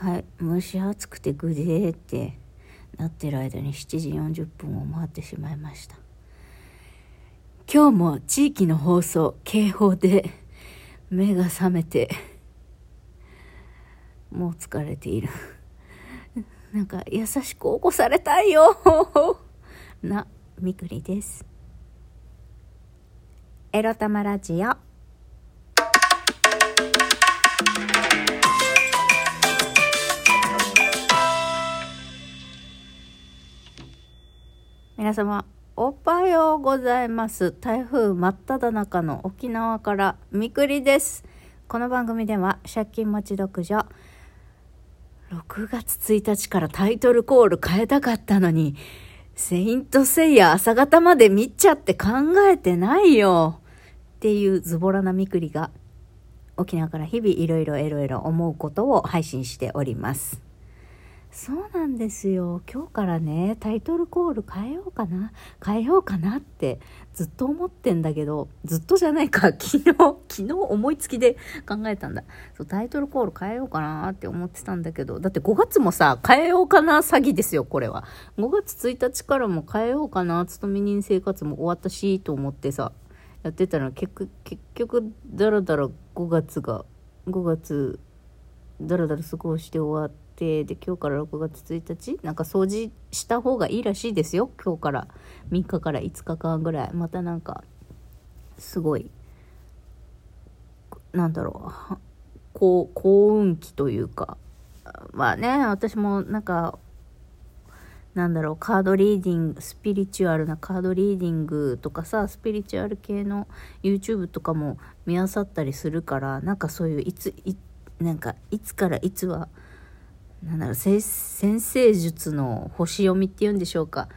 はい。蒸し暑くてグデーってなってる間に7時40分を回ってしまいました。今日も地域の放送警報で目が覚めてもう疲れている。なんか優しく起こされたいよ なみくりです。エロ玉ラジオ。皆様おはようございます。台風真っ只中の沖縄からみくりです。この番組では借金持ち独女6月1日からタイトルコール変えたかったのにセイントセイヤ朝方まで見ちゃって考えてないよ。っていうズボラなみくりが沖縄から日々いろいろいろいろ思うことを配信しております。そうなんですよ。今日からねタイトルコール変えようかな。変えようかなってずっと思ってんだけどずっとじゃないか。昨日昨日思いつきで考えたんだ。そうタイトルコール変えようかなって思ってたんだけどだって5月もさ変えようかな詐欺ですよこれは。5月1日からも変えようかな。勤め人生活も終わったしと思ってさやってたら結局結局だらだら5月が5月だらだら過ごして終わってで今日から6月1日なんか掃除した方がいいらしいですよ。今日から。3日から5日間ぐらい。またなんかすごいなんだろう幸運期というか。まあね私もなんかなんだろうカードリーディングスピリチュアルなカードリーディングとかさスピリチュアル系の YouTube とかも見あさったりするからなんかそういういついなんかいつからいつはなんだろう、先生術の星読みっていうんでしょうか。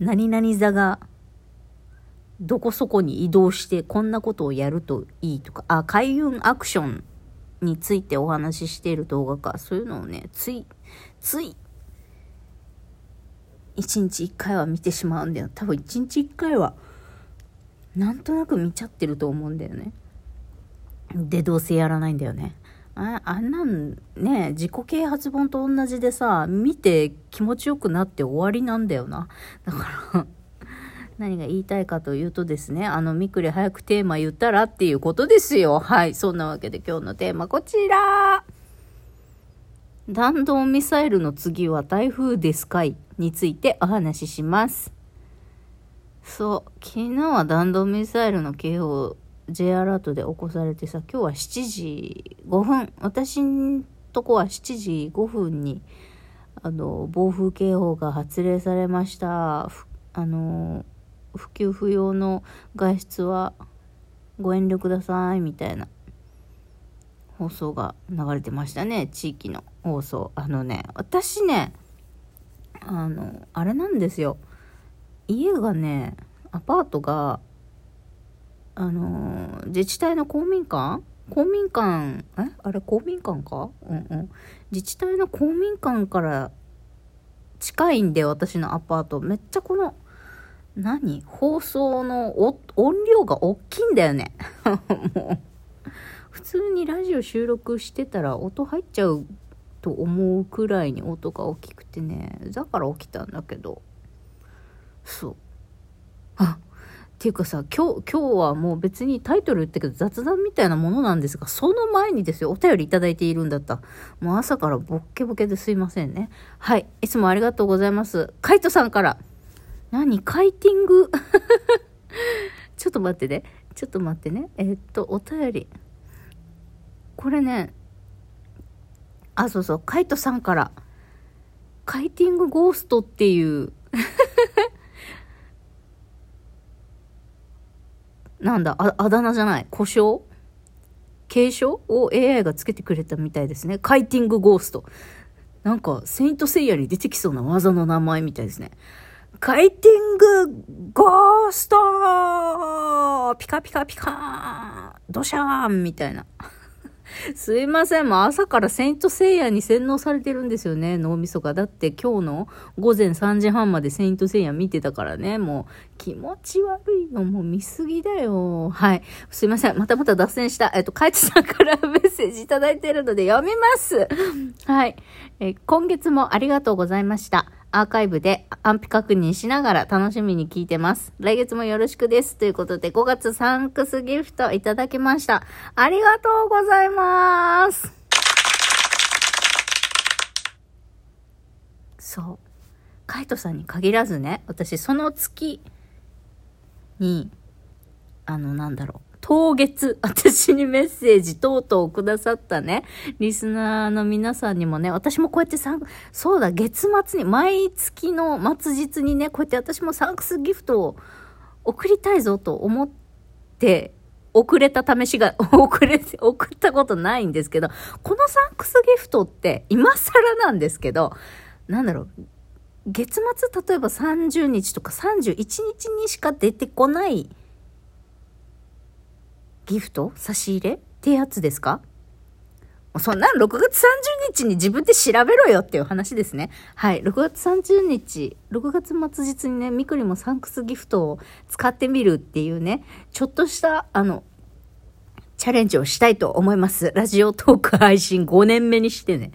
何々座が、どこそこに移動してこんなことをやるといいとか、あ、開運アクションについてお話ししている動画か。そういうのをね、つい、つい、一日一回は見てしまうんだよ。多分一日一回は、なんとなく見ちゃってると思うんだよね。で、どうせやらないんだよね。ああんなんね、自己啓発本と同じでさ、見て気持ちよくなって終わりなんだよな。だから 何が言いたいかというとですね、あの、みくり早くテーマ言ったらっていうことですよ。はい。そんなわけで今日のテーマこちら弾道ミサイルの次は台風ですかい？についてお話しします。そう、昨日は弾道ミサイルの警報 J アラートで起こされてさ、今日は7時5分、私んとこは7時5分に、あの、暴風警報が発令されました。あの、不給不要の外出はご遠慮ください、みたいな放送が流れてましたね、地域の放送。あのね、私ね、あの、あれなんですよ。家がね、アパートがあの自治体の公民館？公民館？え？あれ公民館か？うんうん。自治体の公民館から近いんで私のアパート。めっちゃこの何？放送の音量が大きいんだよね。もう。普通にラジオ収録してたら音入っちゃうと思うくらいに音が大きくてね。だから起きたんだけど。そう。あていうかさ、今日、今日はもう別にタイトル言ったけど雑談みたいなものなんですが、その前にですよ、お便りいただいているんだった。もう朝からボッケボケですいませんね。はい。いつもありがとうございます。カイトさんから。何カイティング？ちょっと待ってね。ちょっと待ってね。えー、っと、お便り。これね、あ、そうそう、カイトさんから。カイティングゴーストっていうなんだ、あ、あだ名じゃない。故障？継承？を AI がつけてくれたみたいですね。カイティングゴースト。なんか、セイントセイヤに出てきそうな技の名前みたいですね。カイティングゴーストピカピカピカーンドシャーンみたいな。すいません。もう朝からセイントセイヤに洗脳されてるんですよね、脳みそが。だって今日の午前3時半までセイントセイヤ見てたからね、もう気持ち悪いよ。もう見すぎだよ。はい。すいません。またまた脱線した。えっと、カイツさんからメッセージいただいてるので読みます。はい。え今月もありがとうございました。アーカイブで安否確認しながら楽しみに聞いてます。来月もよろしくです。ということで、5月サンクスギフトいただきました。ありがとうございます。そう。カイトさんに限らずね、私その月に、あの、なんだろう。当月、私にメッセージ等々くださったね、リスナーの皆さんにもね、私もこうやってさん、そうだ、月末に、毎月の末日にね、こうやって私もサンクスギフトを送りたいぞと思って、遅れた試しが、遅れて、送ったことないんですけど、このサンクスギフトって今更なんですけど、なんだろう、月末例えば30日とか31日にしか出てこないギフト差し入れってやつですか？そんなん6月30日に自分で調べろよっていう話ですね。はい。6月30日、6月末日にね、みくりもサンクスギフトを使ってみるっていうね、ちょっとした、あの、チャレンジをしたいと思います。ラジオトーク配信5年目にしてね。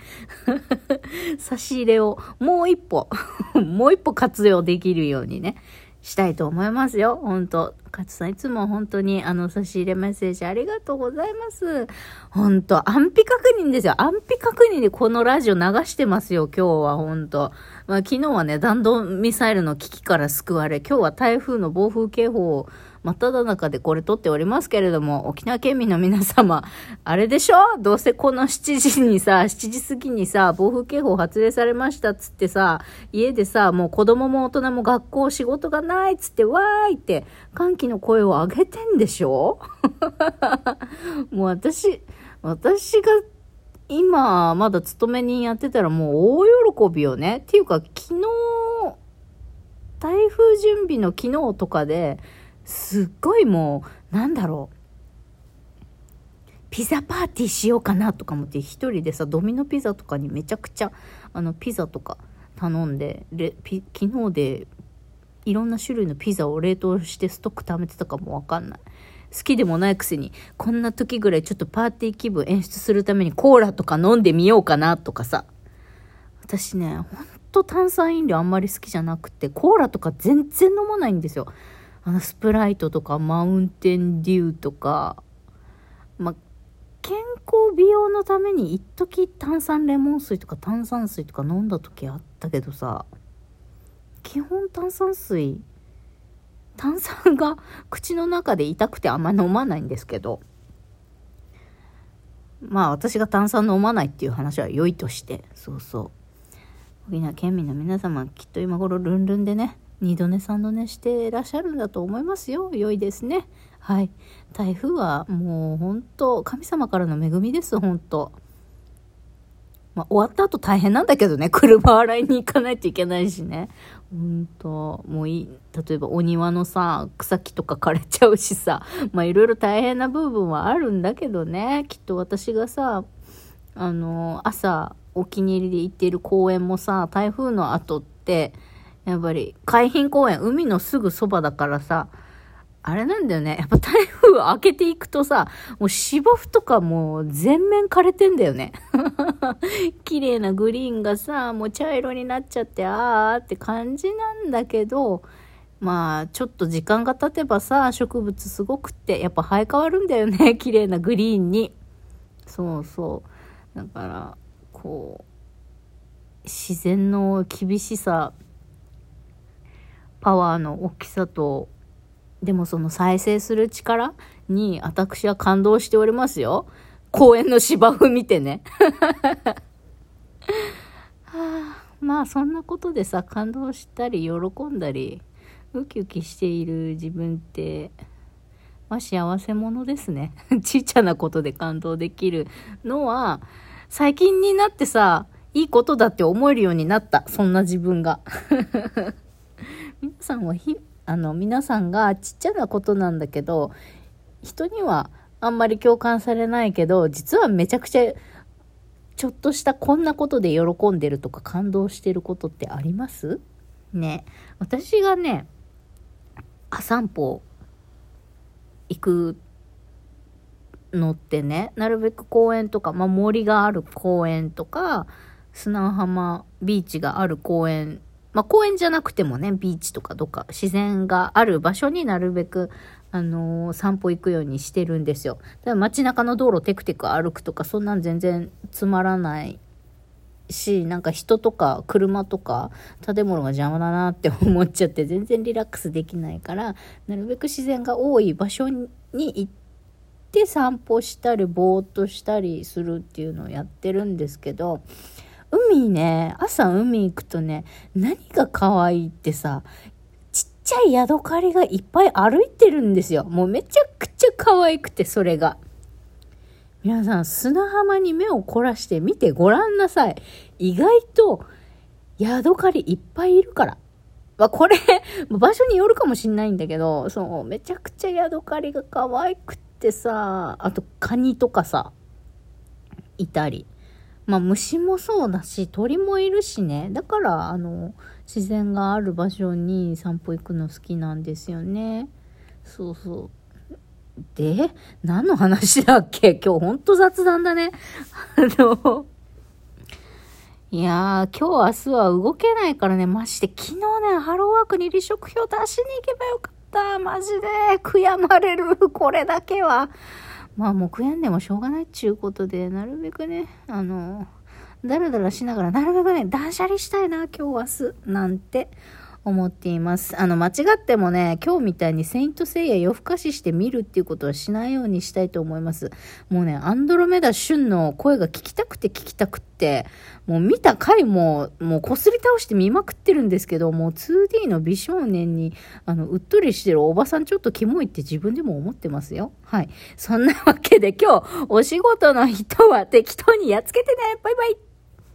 差し入れをもう一歩、もう一歩活用できるようにね、したいと思いますよ。本当勝さん、いつも本当にあの差し入れメッセージありがとうございます。本当安否確認ですよ。安否確認でこのラジオ流してますよ、今日は本当まあ、昨日はね、弾道ミサイルの危機から救われ、今日は台風の暴風警報を真っ只中でこれ撮っておりますけれども、沖縄県民の皆様、あれでしょ？どうせこの7時にさ、7時過ぎにさ、暴風警報発令されましたっつってさ、家でさ、もう子供も大人も学校仕事がないっつって、わーいって、歓喜の声を上げてんでしょ？もう私、私が今、まだ勤め人やってたらもう大喜びよね。っていうか、昨日、台風準備の昨日とかで、すっごいもう、なんだろう。ピザパーティーしようかなとか思って、一人でさ、ドミノピザとかにめちゃくちゃ、あの、ピザとか頼んで、レピ昨日で、いろんな種類のピザを冷凍してストック貯めてたかもわかんない。好きでもないくせに、こんな時ぐらいちょっとパーティー気分演出するためにコーラとか飲んでみようかなとかさ。私ね、ほんと炭酸飲料あんまり好きじゃなくて、コーラとか全然飲まないんですよ。あの、スプライトとか、マウンテンデューとか、ま、健康美容のために一時炭酸レモン水とか炭酸水とか飲んだ時あったけどさ、基本炭酸水、炭酸が口の中で痛くてあんま飲まないんですけど、まあ私が炭酸飲まないっていう話は良いとして、そうそう。沖縄県民の皆様、きっと今頃ルンルンでね、二度寝三度寝してらっしゃるんだと思いますよ。良いですね。はい。台風はもう本当神様からの恵みです、本当まあ、終わった後大変なんだけどね、車洗いに行かないといけないしね。うんと、もういい、例えばお庭のさ、草木とか枯れちゃうしさ、まあいろいろ大変な部分はあるんだけどね、きっと私がさ、あの、朝お気に入りで行っている公園もさ、台風の後って、やっぱり海浜公園、海のすぐそばだからさ、あれなんだよね。やっぱ台風明けていくとさ、もう芝生とかもう全面枯れてんだよね。綺麗なグリーンがさ、もう茶色になっちゃって、あーって感じなんだけど、まあ、ちょっと時間が経てばさ、植物すごくって、やっぱ生え変わるんだよね。綺麗なグリーンに。そうそう。だから、こう、自然の厳しさ、パワーの大きさと、でもその再生する力に私は感動しておりますよ。公園の芝生見てね。はあ、まあそんなことでさ、感動したり喜んだり、ウキウキしている自分って、まあ幸せ者ですね。ちっちゃなことで感動できるのは、最近になってさ、いいことだって思えるようになった。そんな自分が。皆さんはひ、あの、皆さんがちっちゃなことなんだけど、人にはあんまり共感されないけど、実はめちゃくちゃ、ちょっとしたこんなことで喜んでるとか感動してることってあります？ね。私がね、あ散歩行くのってね、なるべく公園とか、まあ、森がある公園とか、砂浜ビーチがある公園、まあ、公園じゃなくてもね、ビーチとかどっか自然がある場所になるべく、あのー、散歩行くようにしてるんですよ。だから街中の道路テクテク歩くとか、そんなん全然つまらないし、なんか人とか車とか建物が邪魔だなって思っちゃって全然リラックスできないから、なるべく自然が多い場所に行って散歩したり、ぼーっとしたりするっていうのをやってるんですけど、海ね、朝海行くとね、何が可愛いってさ、ちっちゃいヤドカリがいっぱい歩いてるんですよ。もうめちゃくちゃ可愛くて、それが。皆さん、砂浜に目を凝らして見てごらんなさい。意外と、ヤドカリいっぱいいるから。まあ、これ、場所によるかもしんないんだけど、そう、めちゃくちゃヤドカリが可愛くってさ、あとカニとかさ、いたり。まあ、虫もそうだし、鳥もいるしね。だから、あの、自然がある場所に散歩行くの好きなんですよね。そうそう。で、何の話だっけ？今日ほんと雑談だね。あの、いやー、今日明日は動けないからね、マジで。昨日ね、ハローワークに離職票出しに行けばよかった。マジで。悔やまれる。これだけは。まあもう悔やんでもしょうがないっちゅうことで、なるべくね、あの、だらだらしながら、なるべくね、断捨離したいな、今日明日、なんて思っています。あの、間違ってもね、今日みたいにセイントセイヤ夜更かしして見るっていうことはしないようにしたいと思います。もうね、アンドロメダ旬の声が聞きたくて聞きたくって、もう見た回も、もうこすり倒して見まくってるんですけど、もう 2D の美少年に、あの、うっとりしてるおばさんちょっとキモいって自分でも思ってますよ。はい。そんなわけで今日、お仕事の人は適当にやっつけてねバイバイ